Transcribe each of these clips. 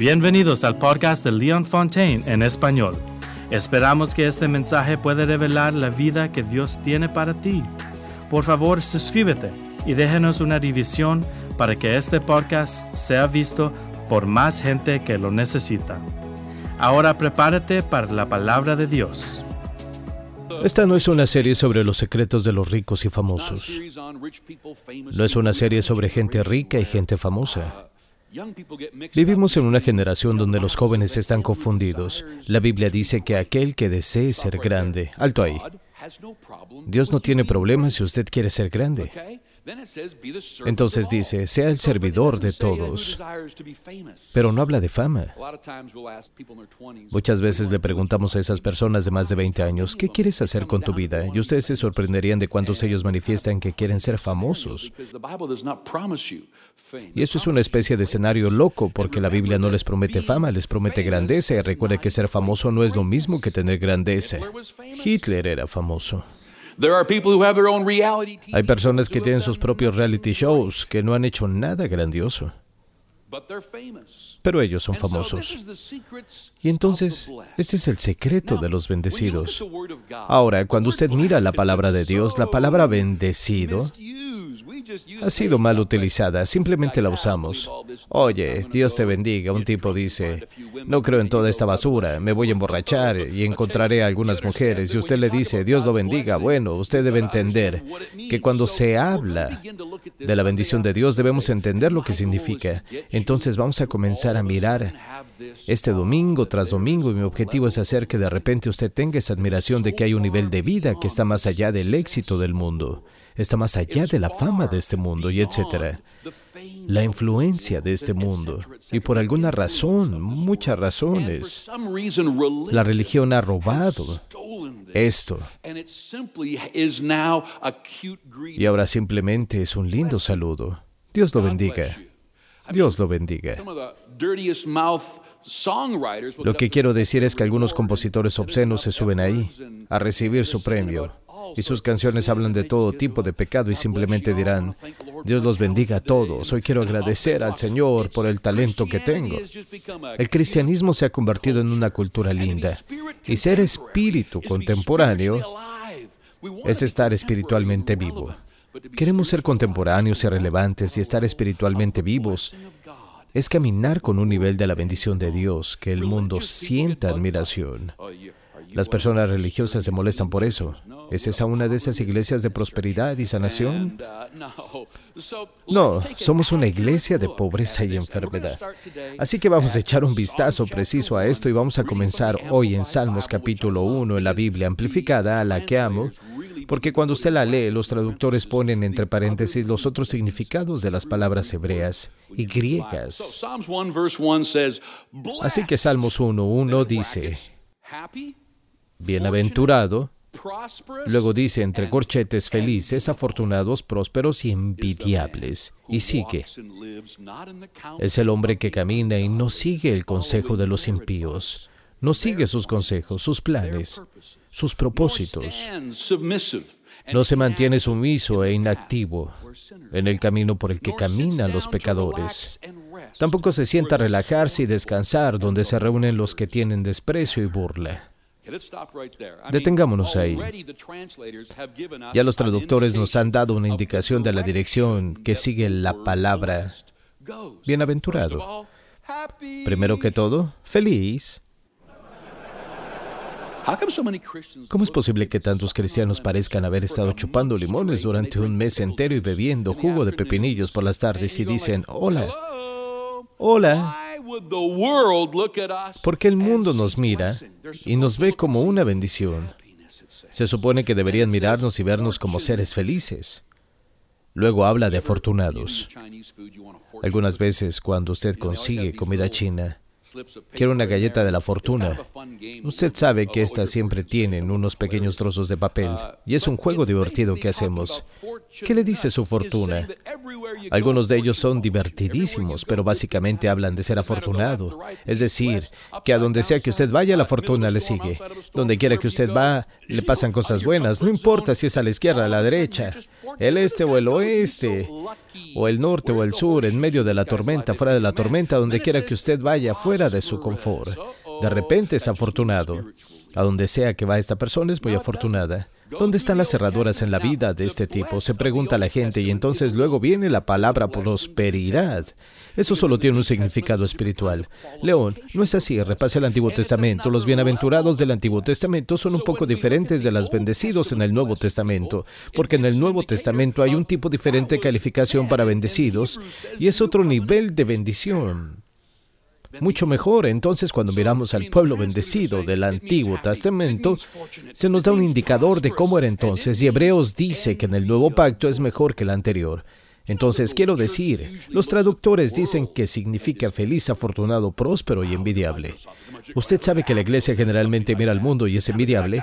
Bienvenidos al podcast de Leon Fontaine en español. Esperamos que este mensaje pueda revelar la vida que Dios tiene para ti. Por favor, suscríbete y déjenos una división para que este podcast sea visto por más gente que lo necesita. Ahora prepárate para la palabra de Dios. Esta no es una serie sobre los secretos de los ricos y famosos. No es una serie sobre gente rica y gente famosa. Vivimos en una generación donde los jóvenes están confundidos. La Biblia dice que aquel que desee ser grande, alto ahí. Dios no tiene problemas si usted quiere ser grande. Entonces dice, sea el servidor de todos, pero no habla de fama. Muchas veces le preguntamos a esas personas de más de 20 años, ¿qué quieres hacer con tu vida? Y ustedes se sorprenderían de cuántos ellos manifiestan que quieren ser famosos. Y eso es una especie de escenario loco, porque la Biblia no les promete fama, les promete grandeza, y recuerde que ser famoso no es lo mismo que tener grandeza. Hitler era famoso. Hay personas que tienen sus propios reality shows que no han hecho nada grandioso. Pero ellos son famosos. Y entonces, este es el secreto de los bendecidos. Ahora, cuando usted mira la palabra de Dios, la palabra bendecido ha sido mal utilizada, simplemente la usamos. Oye, Dios te bendiga. Un tipo dice, no creo en toda esta basura, me voy a emborrachar y encontraré a algunas mujeres. Y usted le dice, Dios lo bendiga. Bueno, usted debe entender que cuando se habla de la bendición de Dios, debemos entender lo que significa. Entonces vamos a comenzar a mirar este domingo tras domingo y mi objetivo es hacer que de repente usted tenga esa admiración de que hay un nivel de vida que está más allá del éxito del mundo está más allá de la fama de este mundo y etcétera. La influencia de este mundo. Y por alguna razón, muchas razones, la religión ha robado esto. Y ahora simplemente es un lindo saludo. Dios lo bendiga. Dios lo bendiga. Lo que quiero decir es que algunos compositores obscenos se suben ahí a recibir su premio y sus canciones hablan de todo tipo de pecado y simplemente dirán, Dios los bendiga a todos, hoy quiero agradecer al Señor por el talento que tengo. El cristianismo se ha convertido en una cultura linda y ser espíritu contemporáneo es estar espiritualmente vivo. Queremos ser contemporáneos y relevantes y estar espiritualmente vivos es caminar con un nivel de la bendición de Dios que el mundo sienta admiración. Las personas religiosas se molestan por eso. ¿Es esa una de esas iglesias de prosperidad y sanación? No, somos una iglesia de pobreza y enfermedad. Así que vamos a echar un vistazo preciso a esto y vamos a comenzar hoy en Salmos capítulo 1 en la Biblia amplificada, a la que amo, porque cuando usted la lee, los traductores ponen entre paréntesis los otros significados de las palabras hebreas y griegas. Así que Salmos 1.1 dice, bienaventurado, luego dice entre corchetes felices, afortunados, prósperos y envidiables. Y sigue. Es el hombre que camina y no sigue el consejo de los impíos, no sigue sus consejos, sus planes, sus propósitos. No se mantiene sumiso e inactivo en el camino por el que caminan los pecadores. Tampoco se sienta a relajarse y descansar donde se reúnen los que tienen desprecio y burla. Detengámonos ahí. Ya los traductores nos han dado una indicación de la dirección que sigue la palabra bienaventurado. Primero que todo, feliz. ¿Cómo es posible que tantos cristianos parezcan haber estado chupando limones durante un mes entero y bebiendo jugo de pepinillos por las tardes y dicen, hola, hola? Porque el mundo nos mira y nos ve como una bendición. Se supone que deberían mirarnos y vernos como seres felices. Luego habla de afortunados. Algunas veces cuando usted consigue comida china, Quiero una galleta de la fortuna. Usted sabe que estas siempre tienen unos pequeños trozos de papel y es un juego divertido que hacemos. ¿Qué le dice su fortuna? Algunos de ellos son divertidísimos, pero básicamente hablan de ser afortunado. Es decir, que a donde sea que usted vaya, la fortuna le sigue. Donde quiera que usted va, le pasan cosas buenas. No importa si es a la izquierda, a la derecha, el este o el oeste. O el norte o el sur, en medio de la tormenta, fuera de la tormenta, donde quiera que usted vaya, fuera de su confort. De repente es afortunado. A donde sea que va esta persona es muy afortunada. ¿Dónde están las cerraduras en la vida de este tipo? Se pregunta la gente y entonces luego viene la palabra prosperidad. Eso solo tiene un significado espiritual. León, no es así. Repase el Antiguo Testamento. Los bienaventurados del Antiguo Testamento son un poco diferentes de los bendecidos en el Nuevo Testamento, porque en el Nuevo Testamento hay un tipo diferente de calificación para bendecidos y es otro nivel de bendición. Mucho mejor, entonces cuando miramos al pueblo bendecido del Antiguo Testamento, se nos da un indicador de cómo era entonces y Hebreos dice que en el nuevo pacto es mejor que el anterior. Entonces quiero decir, los traductores dicen que significa feliz, afortunado, próspero y envidiable. Usted sabe que la iglesia generalmente mira al mundo y es envidiable.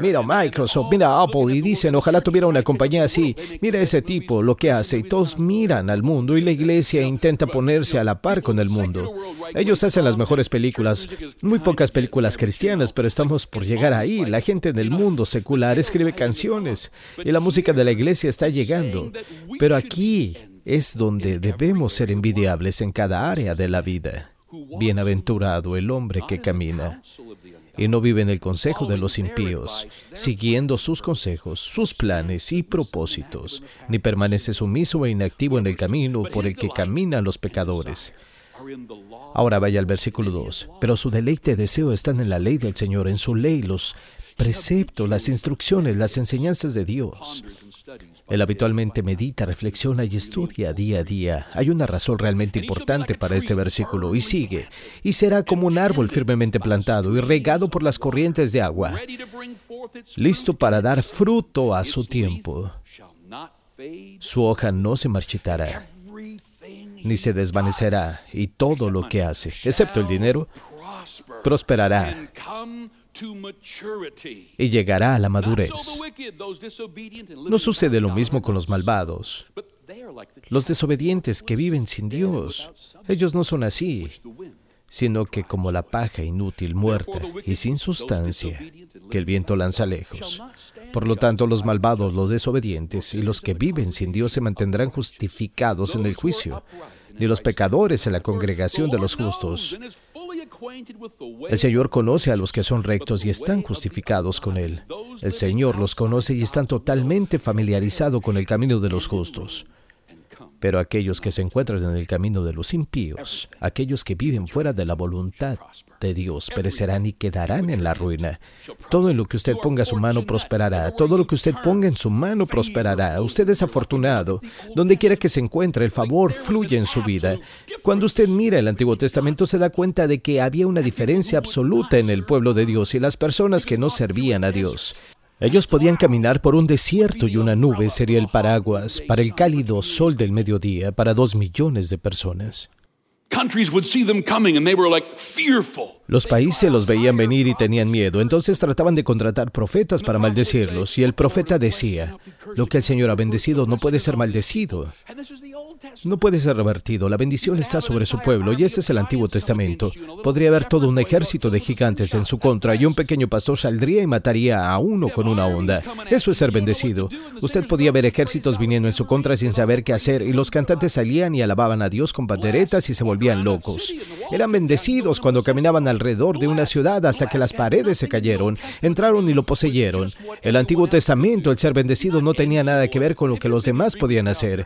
Mira Microsoft, mira Apple y dicen, ojalá tuviera una compañía así. Mira ese tipo, lo que hace. Y todos miran al mundo y la iglesia intenta ponerse a la par con el mundo. Ellos hacen las mejores películas, muy pocas películas cristianas, pero estamos por llegar ahí. La gente en el mundo secular escribe canciones y la música de la iglesia está llegando. Pero aquí es donde debemos ser envidiables en cada área de la vida. Bienaventurado el hombre que camina y no vive en el consejo de los impíos, siguiendo sus consejos, sus planes y propósitos, ni permanece sumiso e inactivo en el camino por el que caminan los pecadores. Ahora vaya al versículo 2. Pero su deleite y deseo están en la ley del Señor, en su ley, los preceptos, las instrucciones, las enseñanzas de Dios. Él habitualmente medita, reflexiona y estudia día a día. Hay una razón realmente importante para este versículo y sigue. Y será como un árbol firmemente plantado y regado por las corrientes de agua, listo para dar fruto a su tiempo. Su hoja no se marchitará, ni se desvanecerá, y todo lo que hace, excepto el dinero, prosperará y llegará a la madurez. No sucede lo mismo con los malvados. Los desobedientes que viven sin Dios, ellos no son así, sino que como la paja inútil, muerta y sin sustancia, que el viento lanza lejos. Por lo tanto, los malvados, los desobedientes y los que viven sin Dios se mantendrán justificados en el juicio, ni los pecadores en la congregación de los justos. El Señor conoce a los que son rectos y están justificados con Él. El Señor los conoce y están totalmente familiarizados con el camino de los justos. Pero aquellos que se encuentran en el camino de los impíos, aquellos que viven fuera de la voluntad de Dios, perecerán y quedarán en la ruina. Todo en lo que usted ponga su mano prosperará. Todo lo que usted ponga en su mano prosperará. Usted es afortunado. Donde quiera que se encuentre, el favor fluye en su vida. Cuando usted mira el Antiguo Testamento, se da cuenta de que había una diferencia absoluta en el pueblo de Dios y las personas que no servían a Dios. Ellos podían caminar por un desierto y una nube sería el paraguas para el cálido sol del mediodía para dos millones de personas. Los países los veían venir y tenían miedo, entonces trataban de contratar profetas para maldecirlos, y el profeta decía, lo que el Señor ha bendecido no puede ser maldecido, no puede ser revertido, la bendición está sobre su pueblo, y este es el Antiguo Testamento. Podría haber todo un ejército de gigantes en su contra, y un pequeño pastor saldría y mataría a uno con una onda. Eso es ser bendecido. Usted podía ver ejércitos viniendo en su contra sin saber qué hacer, y los cantantes salían y alababan a Dios con panderetas y se volvían locos. Eran bendecidos cuando caminaban al alrededor de una ciudad hasta que las paredes se cayeron, entraron y lo poseyeron. El Antiguo Testamento, el ser bendecido, no tenía nada que ver con lo que los demás podían hacer.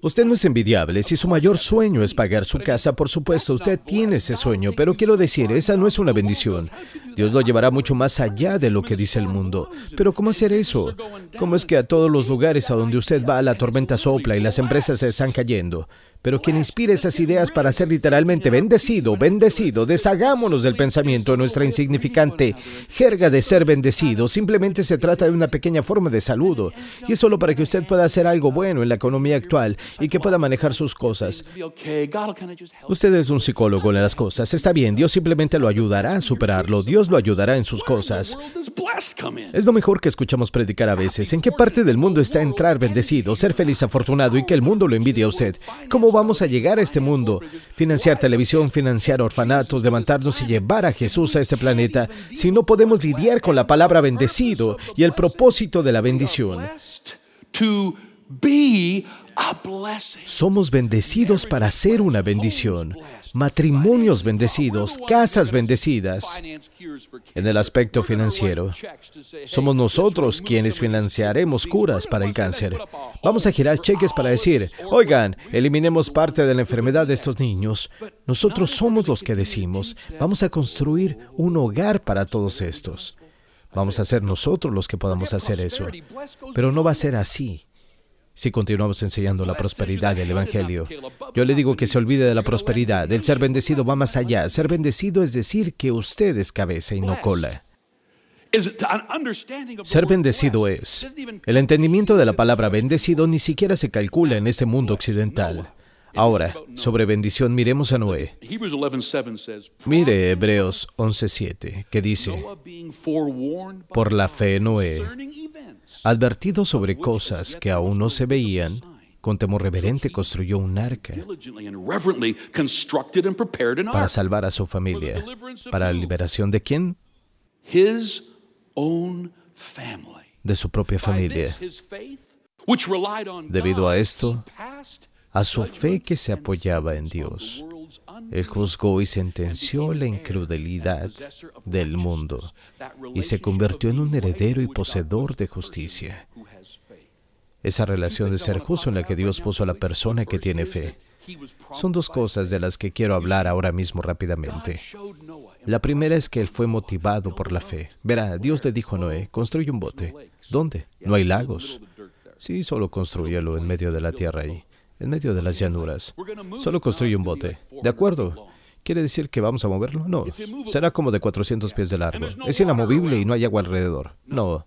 Usted no es envidiable. Si su mayor sueño es pagar su casa, por supuesto, usted tiene ese sueño, pero quiero decir, esa no es una bendición. Dios lo llevará mucho más allá de lo que dice el mundo. Pero ¿cómo hacer eso? ¿Cómo es que a todos los lugares a donde usted va la tormenta sopla y las empresas se están cayendo? Pero quien inspire esas ideas para ser literalmente bendecido, bendecido, deshagámonos del pensamiento de nuestra insignificante jerga de ser bendecido. Simplemente se trata de una pequeña forma de saludo. Y es solo para que usted pueda hacer algo bueno en la economía actual y que pueda manejar sus cosas. Usted es un psicólogo en las cosas. Está bien, Dios simplemente lo ayudará a superarlo. Dios lo ayudará en sus cosas. Es lo mejor que escuchamos predicar a veces. ¿En qué parte del mundo está entrar bendecido, ser feliz, afortunado y que el mundo lo envidie a usted? ¿Cómo vamos a llegar a este mundo? Financiar televisión, financiar orfanatos, levantarnos y llevar a Jesús a este planeta si no podemos lidiar con la palabra bendecido y el propósito de la bendición. Somos bendecidos para ser una bendición. Matrimonios bendecidos, casas bendecidas. En el aspecto financiero, somos nosotros quienes financiaremos curas para el cáncer. Vamos a girar cheques para decir, oigan, eliminemos parte de la enfermedad de estos niños. Nosotros somos los que decimos, vamos a construir un hogar para todos estos. Vamos a ser nosotros los que podamos hacer eso. Pero no va a ser así si continuamos enseñando la prosperidad del Evangelio. Yo le digo que se olvide de la prosperidad. El ser bendecido va más allá. Ser bendecido es decir que usted es cabeza y no cola. Ser bendecido es. El entendimiento de la palabra bendecido ni siquiera se calcula en este mundo occidental. Ahora, sobre bendición, miremos a Noé. Mire Hebreos 11:7, que dice, por la fe Noé, Advertido sobre cosas que aún no se veían, con temor reverente construyó un arca para salvar a su familia. ¿Para la liberación de quién? De su propia familia. Debido a esto, a su fe que se apoyaba en Dios, él juzgó y sentenció la incredulidad del mundo y se convirtió en un heredero y poseedor de justicia. Esa relación de ser justo en la que Dios puso a la persona que tiene fe. Son dos cosas de las que quiero hablar ahora mismo rápidamente. La primera es que él fue motivado por la fe. Verá, Dios le dijo a Noé, construye un bote. ¿Dónde? No hay lagos. Sí, solo construyelo en medio de la tierra ahí en medio de las llanuras. Solo construye un bote. ¿De acuerdo? ¿Quiere decir que vamos a moverlo? No. Será como de 400 pies de largo. Es inamovible y no hay agua alrededor. No.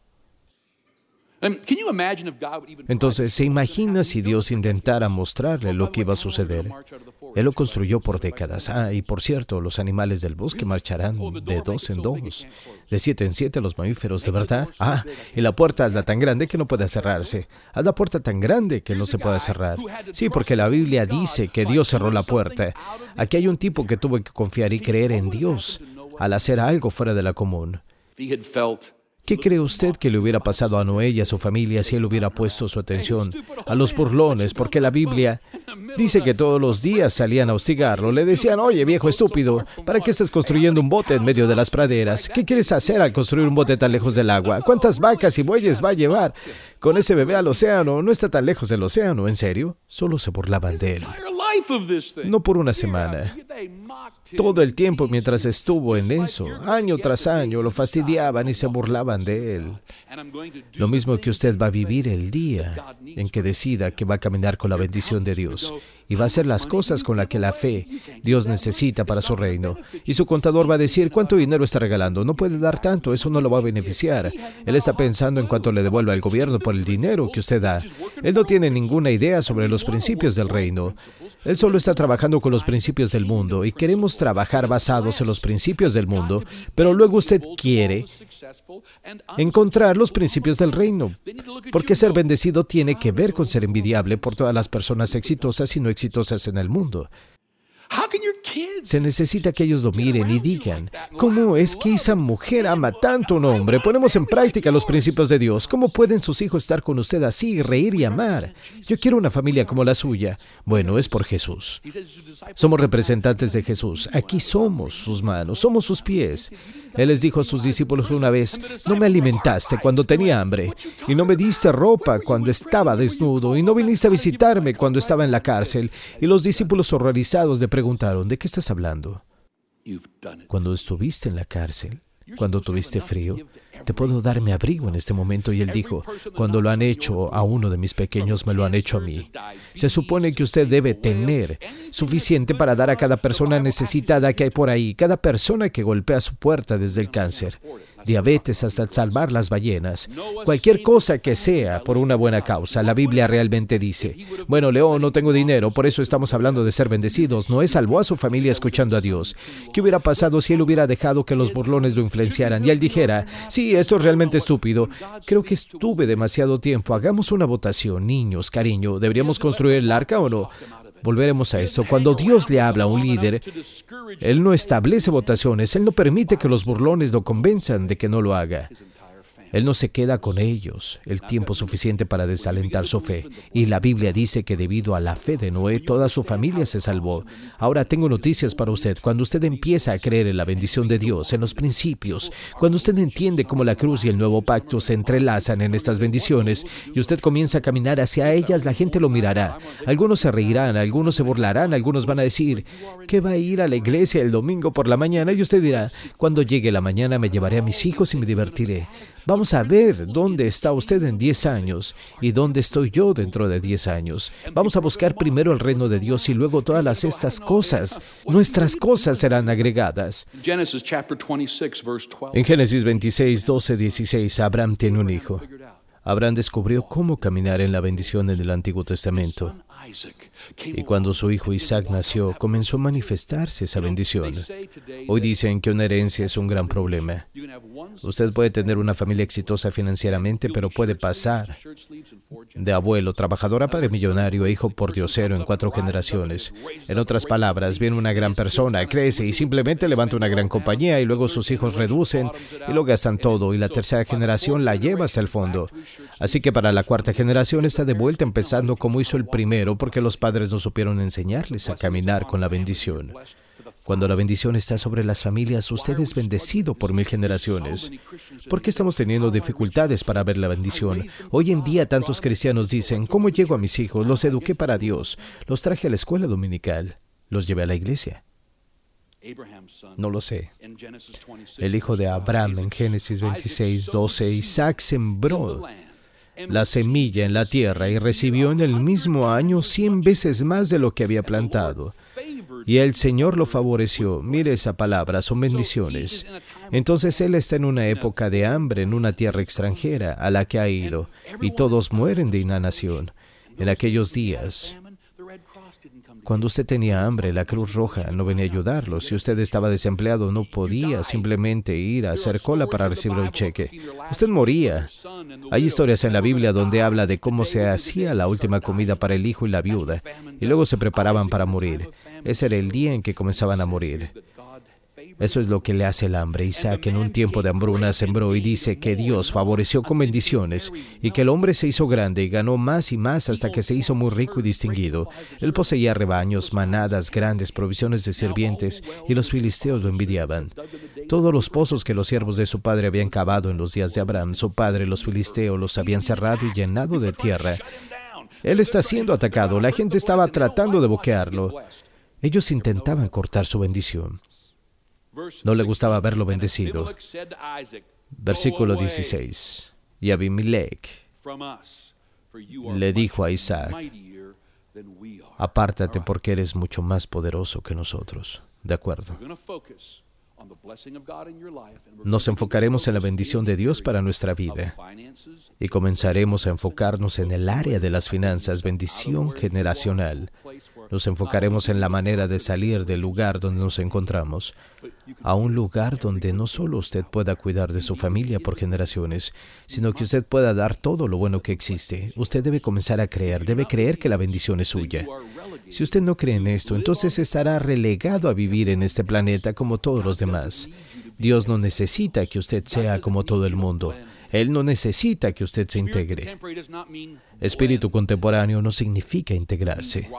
Entonces, ¿se imagina si Dios intentara mostrarle lo que iba a suceder? Él lo construyó por décadas. Ah, y por cierto, los animales del bosque marcharán de dos en dos, de siete en siete los mamíferos, ¿de verdad? Ah, y la puerta es tan grande que no puede cerrarse. Haz la puerta tan grande que no se puede cerrar. Sí, porque la Biblia dice que Dios cerró la puerta. Aquí hay un tipo que tuvo que confiar y creer en Dios al hacer algo fuera de la común. ¿Qué cree usted que le hubiera pasado a Noé y a su familia si él hubiera puesto su atención a los burlones? Porque la Biblia dice que todos los días salían a hostigarlo. Le decían, oye viejo estúpido, ¿para qué estás construyendo un bote en medio de las praderas? ¿Qué quieres hacer al construir un bote tan lejos del agua? ¿Cuántas vacas y bueyes va a llevar con ese bebé al océano? No está tan lejos del océano, ¿en serio? Solo se burlaban de él. No por una semana. Todo el tiempo mientras estuvo en eso, año tras año, lo fastidiaban y se burlaban de él. Lo mismo que usted va a vivir el día en que decida que va a caminar con la bendición de Dios y va a hacer las cosas con las que la fe Dios necesita para su reino. Y su contador va a decir, ¿cuánto dinero está regalando? No puede dar tanto, eso no lo va a beneficiar. Él está pensando en cuánto le devuelve al gobierno por el dinero que usted da. Él no tiene ninguna idea sobre los principios del reino. Él solo está trabajando con los principios del mundo y queremos trabajar basados en los principios del mundo, pero luego usted quiere encontrar los principios del reino, porque ser bendecido tiene que ver con ser envidiable por todas las personas exitosas y no exitosas en el mundo. Se necesita que ellos lo miren y digan, ¿cómo es que esa mujer ama tanto a un hombre? Ponemos en práctica los principios de Dios. ¿Cómo pueden sus hijos estar con usted así, reír y amar? Yo quiero una familia como la suya. Bueno, es por Jesús. Somos representantes de Jesús. Aquí somos sus manos, somos sus pies. Él les dijo a sus discípulos una vez, no me alimentaste cuando tenía hambre, y no me diste ropa cuando estaba desnudo, y no viniste a visitarme cuando estaba en la cárcel. Y los discípulos horrorizados le preguntaron, ¿de qué estás hablando? Cuando estuviste en la cárcel, cuando tuviste frío, te puedo dar mi abrigo en este momento. Y él dijo, cuando lo han hecho a uno de mis pequeños, me lo han hecho a mí. Se supone que usted debe tener suficiente para dar a cada persona necesitada que hay por ahí, cada persona que golpea su puerta desde el cáncer diabetes hasta salvar las ballenas, cualquier cosa que sea por una buena causa. La Biblia realmente dice, bueno, León, no tengo dinero, por eso estamos hablando de ser bendecidos. Noé salvó a su familia escuchando a Dios. ¿Qué hubiera pasado si él hubiera dejado que los burlones lo influenciaran y él dijera, sí, esto es realmente estúpido? Creo que estuve demasiado tiempo. Hagamos una votación, niños, cariño, ¿deberíamos construir el arca o no? Volveremos a esto. Cuando Dios le habla a un líder, Él no establece votaciones, Él no permite que los burlones lo convenzan de que no lo haga. Él no se queda con ellos el tiempo suficiente para desalentar su fe. Y la Biblia dice que debido a la fe de Noé, toda su familia se salvó. Ahora tengo noticias para usted. Cuando usted empieza a creer en la bendición de Dios, en los principios, cuando usted entiende cómo la cruz y el nuevo pacto se entrelazan en estas bendiciones y usted comienza a caminar hacia ellas, la gente lo mirará. Algunos se reirán, algunos se burlarán, algunos van a decir que va a ir a la iglesia el domingo por la mañana y usted dirá, cuando llegue la mañana me llevaré a mis hijos y me divertiré. A ver dónde está usted en 10 años y dónde estoy yo dentro de 10 años. Vamos a buscar primero el reino de Dios y luego todas estas cosas, nuestras cosas serán agregadas. En Génesis 26, 12, 16, Abraham tiene un hijo. Abraham descubrió cómo caminar en la bendición en el Antiguo Testamento. Y cuando su hijo Isaac nació, comenzó a manifestarse esa bendición. Hoy dicen que una herencia es un gran problema. Usted puede tener una familia exitosa financieramente, pero puede pasar de abuelo trabajador a padre millonario e hijo por diosero en cuatro generaciones. En otras palabras, viene una gran persona, crece y simplemente levanta una gran compañía y luego sus hijos reducen y lo gastan todo y la tercera generación la lleva hasta el fondo. Así que para la cuarta generación está de vuelta empezando como hizo el primero porque los padres no supieron enseñarles a caminar con la bendición. Cuando la bendición está sobre las familias, usted es bendecido por mil generaciones. ¿Por qué estamos teniendo dificultades para ver la bendición? Hoy en día tantos cristianos dicen, ¿cómo llego a mis hijos? Los eduqué para Dios, los traje a la escuela dominical, los llevé a la iglesia. No lo sé. El hijo de Abraham en Génesis 26, 12, Isaac sembró la semilla en la tierra y recibió en el mismo año cien veces más de lo que había plantado. Y el Señor lo favoreció. Mire esa palabra, son bendiciones. Entonces Él está en una época de hambre en una tierra extranjera a la que ha ido, y todos mueren de inanación. En aquellos días, cuando usted tenía hambre, la Cruz Roja no venía a ayudarlo. Si usted estaba desempleado, no podía simplemente ir a hacer cola para recibir un cheque. Usted moría. Hay historias en la Biblia donde habla de cómo se hacía la última comida para el hijo y la viuda, y luego se preparaban para morir. Ese era el día en que comenzaban a morir. Eso es lo que le hace el hambre. Isaac en un tiempo de hambruna sembró y dice que Dios favoreció con bendiciones y que el hombre se hizo grande y ganó más y más hasta que se hizo muy rico y distinguido. Él poseía rebaños, manadas, grandes provisiones de sirvientes y los filisteos lo envidiaban. Todos los pozos que los siervos de su padre habían cavado en los días de Abraham, su padre, los filisteos, los habían cerrado y llenado de tierra. Él está siendo atacado. La gente estaba tratando de boquearlo. Ellos intentaban cortar su bendición. No le gustaba verlo bendecido. Versículo 16. Y Abimelech le dijo a Isaac, apártate porque eres mucho más poderoso que nosotros. De acuerdo. Nos enfocaremos en la bendición de Dios para nuestra vida. y comenzaremos a enfocarnos en el área de las finanzas, bendición generacional. Nos enfocaremos en la manera de salir del lugar donde nos encontramos a un lugar donde no solo usted pueda cuidar de su familia por generaciones, sino que usted pueda dar todo lo bueno que existe. Usted debe comenzar a creer, debe creer que la bendición es suya. Si usted no cree en esto, entonces estará relegado a vivir en este planeta como todos los demás. Dios no necesita que usted sea como todo el mundo. Él no necesita que usted se integre. Espíritu contemporáneo no significa integrarse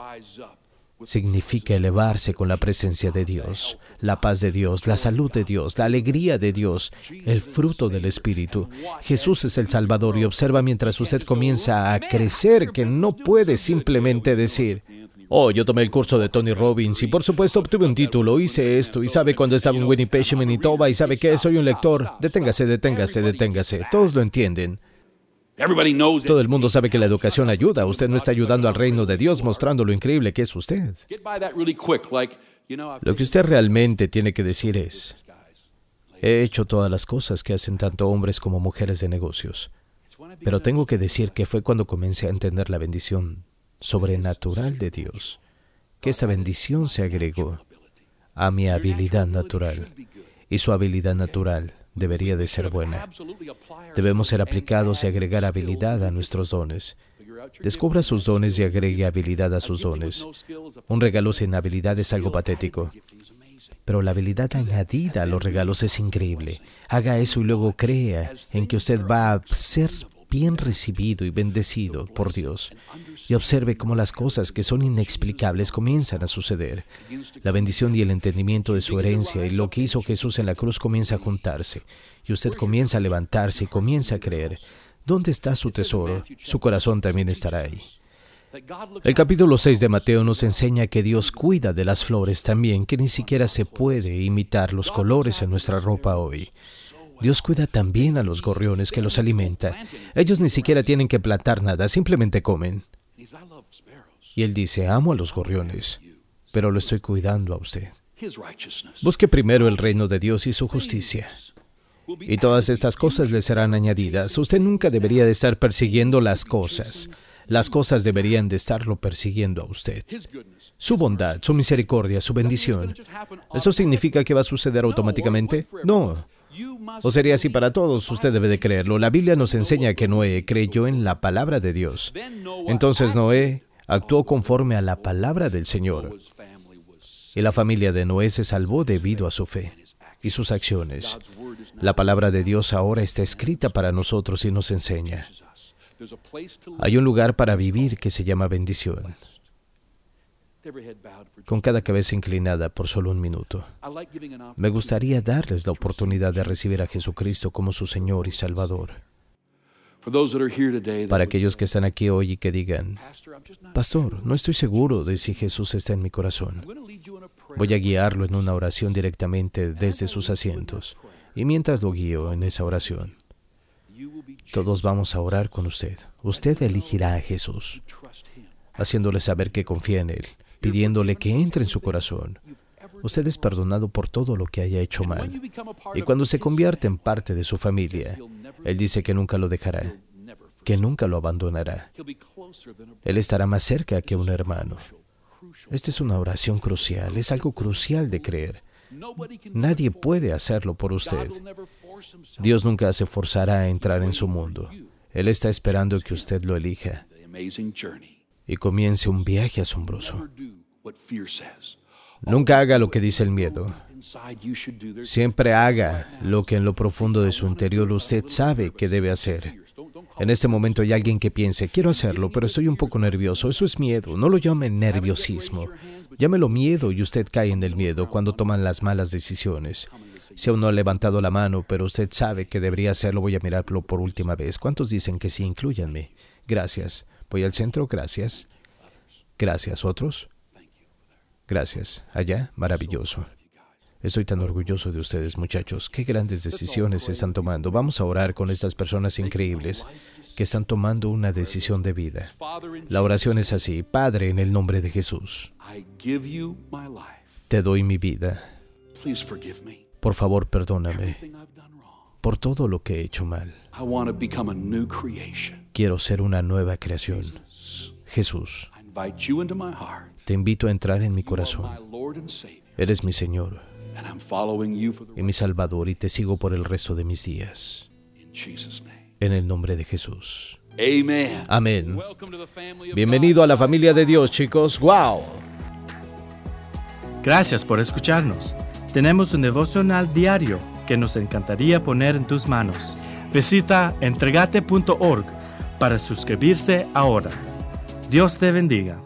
significa elevarse con la presencia de Dios, la paz de Dios, la salud de Dios, la alegría de Dios, el fruto del Espíritu. Jesús es el Salvador y observa mientras usted comienza a crecer que no puede simplemente decir, Oh, yo tomé el curso de Tony Robbins y por supuesto obtuve un título, hice esto y sabe cuando estaba en Winnipeg, Manitoba y sabe que soy un lector. Deténgase, deténgase, deténgase. Todos lo entienden. Todo el mundo sabe que la educación ayuda. Usted no está ayudando al reino de Dios mostrando lo increíble que es usted. Lo que usted realmente tiene que decir es, he hecho todas las cosas que hacen tanto hombres como mujeres de negocios. Pero tengo que decir que fue cuando comencé a entender la bendición sobrenatural de Dios, que esa bendición se agregó a mi habilidad natural. Y su habilidad natural debería de ser buena. Debemos ser aplicados y agregar habilidad a nuestros dones. Descubra sus dones y agregue habilidad a sus dones. Un regalo sin habilidad es algo patético. pero la habilidad añadida a los regalos es increíble. Haga eso y luego crea en que usted va a ser bien recibido y bendecido por Dios. Y observe cómo las cosas que son inexplicables comienzan a suceder. La bendición y el entendimiento de su herencia y lo que hizo Jesús en la cruz comienza a juntarse. Y usted comienza a levantarse y comienza a creer. ¿Dónde está su tesoro? Su corazón también estará ahí. El capítulo 6 de Mateo nos enseña que Dios cuida de las flores también, que ni siquiera se puede imitar los colores en nuestra ropa hoy. Dios cuida también a los gorriones que los alimenta. Ellos ni siquiera tienen que plantar nada, simplemente comen. Y Él dice, amo a los gorriones, pero lo estoy cuidando a usted. Busque primero el reino de Dios y su justicia. Y todas estas cosas le serán añadidas. Usted nunca debería de estar persiguiendo las cosas. Las cosas deberían de estarlo persiguiendo a usted. Su bondad, su misericordia, su bendición. ¿Eso significa que va a suceder automáticamente? No. O sería así para todos, usted debe de creerlo. La Biblia nos enseña que Noé creyó en la palabra de Dios. Entonces Noé actuó conforme a la palabra del Señor. Y la familia de Noé se salvó debido a su fe y sus acciones. La palabra de Dios ahora está escrita para nosotros y nos enseña. Hay un lugar para vivir que se llama bendición. Con cada cabeza inclinada por solo un minuto. Me gustaría darles la oportunidad de recibir a Jesucristo como su Señor y Salvador. Para aquellos que están aquí hoy y que digan, Pastor, no estoy seguro de si Jesús está en mi corazón. Voy a guiarlo en una oración directamente desde sus asientos. Y mientras lo guío en esa oración, todos vamos a orar con usted. Usted elegirá a Jesús, haciéndole saber que confía en Él, pidiéndole que entre en su corazón. Usted es perdonado por todo lo que haya hecho mal. Y cuando se convierte en parte de su familia, Él dice que nunca lo dejará, que nunca lo abandonará. Él estará más cerca que un hermano. Esta es una oración crucial, es algo crucial de creer. Nadie puede hacerlo por usted. Dios nunca se forzará a entrar en su mundo. Él está esperando que usted lo elija y comience un viaje asombroso. Nunca haga lo que dice el miedo. Siempre haga lo que en lo profundo de su interior usted sabe que debe hacer. En este momento hay alguien que piense, quiero hacerlo, pero estoy un poco nervioso. Eso es miedo. No lo llame nerviosismo. Llámelo miedo y usted cae en el miedo cuando toman las malas decisiones. Si aún no ha levantado la mano, pero usted sabe que debería hacerlo, voy a mirarlo por última vez. ¿Cuántos dicen que sí? Incluyanme. Gracias. Voy al centro, gracias. Gracias. ¿Otros? Gracias. Allá, maravilloso. Estoy tan orgulloso de ustedes, muchachos. Qué grandes decisiones se están tomando. Vamos a orar con estas personas increíbles que están tomando una decisión de vida. La oración es así. Padre, en el nombre de Jesús, te doy mi vida. Por favor, perdóname por todo lo que he hecho mal. Quiero ser una nueva creación. Jesús, te invito a entrar en mi corazón. Eres mi Señor y mi Salvador y te sigo por el resto de mis días. En el nombre de Jesús. Amén. Bienvenido a la familia de Dios, chicos. ¡Wow! Gracias por escucharnos. Tenemos un devocional diario que nos encantaría poner en tus manos. Visita entregate.org para suscribirse ahora. Dios te bendiga.